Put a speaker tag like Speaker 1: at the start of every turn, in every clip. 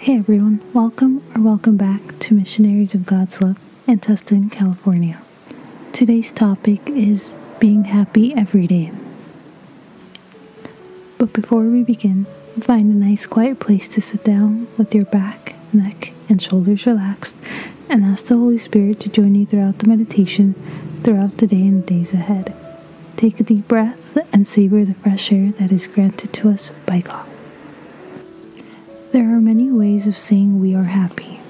Speaker 1: Hey everyone, welcome or welcome back to Missionaries of God's Love in Tustin, California. Today's topic is being happy every day. But before we begin, find a nice quiet place to sit down with your back, neck, and shoulders relaxed and ask the Holy Spirit to join you throughout the meditation throughout the day and the days ahead. Take a deep breath and savor the fresh air that is granted to us by God. There are many ways of saying we are happy.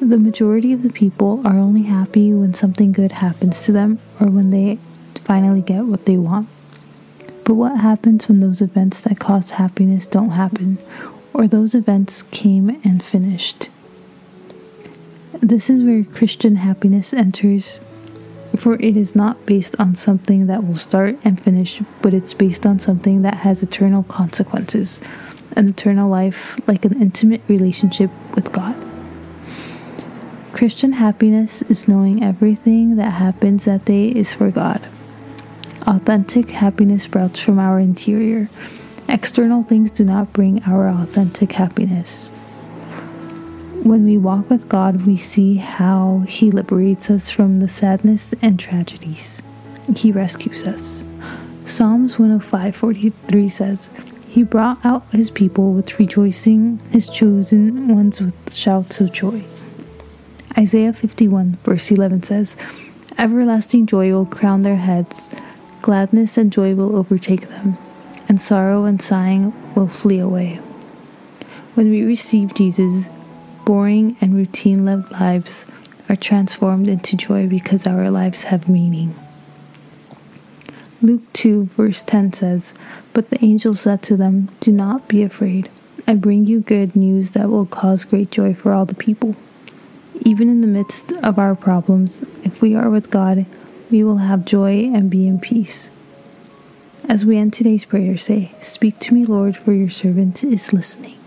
Speaker 1: The majority of the people are only happy when something good happens to them or when they finally get what they want. But what happens when those events that cause happiness don't happen, or those events came and finished? This is where Christian happiness enters, for it is not based on something that will start and finish, but it's based on something that has eternal consequences an eternal life like an intimate relationship with God. Christian happiness is knowing everything that happens that day is for God. Authentic happiness sprouts from our interior. External things do not bring our authentic happiness. When we walk with God, we see how He liberates us from the sadness and tragedies. He rescues us. Psalms 105:43 says, he brought out his people with rejoicing, his chosen ones with shouts of joy. Isaiah 51, verse 11 says, Everlasting joy will crown their heads, gladness and joy will overtake them, and sorrow and sighing will flee away. When we receive Jesus, boring and routine lived lives are transformed into joy because our lives have meaning. Luke 2, verse 10 says, But the angel said to them, Do not be afraid. I bring you good news that will cause great joy for all the people. Even in the midst of our problems, if we are with God, we will have joy and be in peace. As we end today's prayer, say, Speak to me, Lord, for your servant is listening.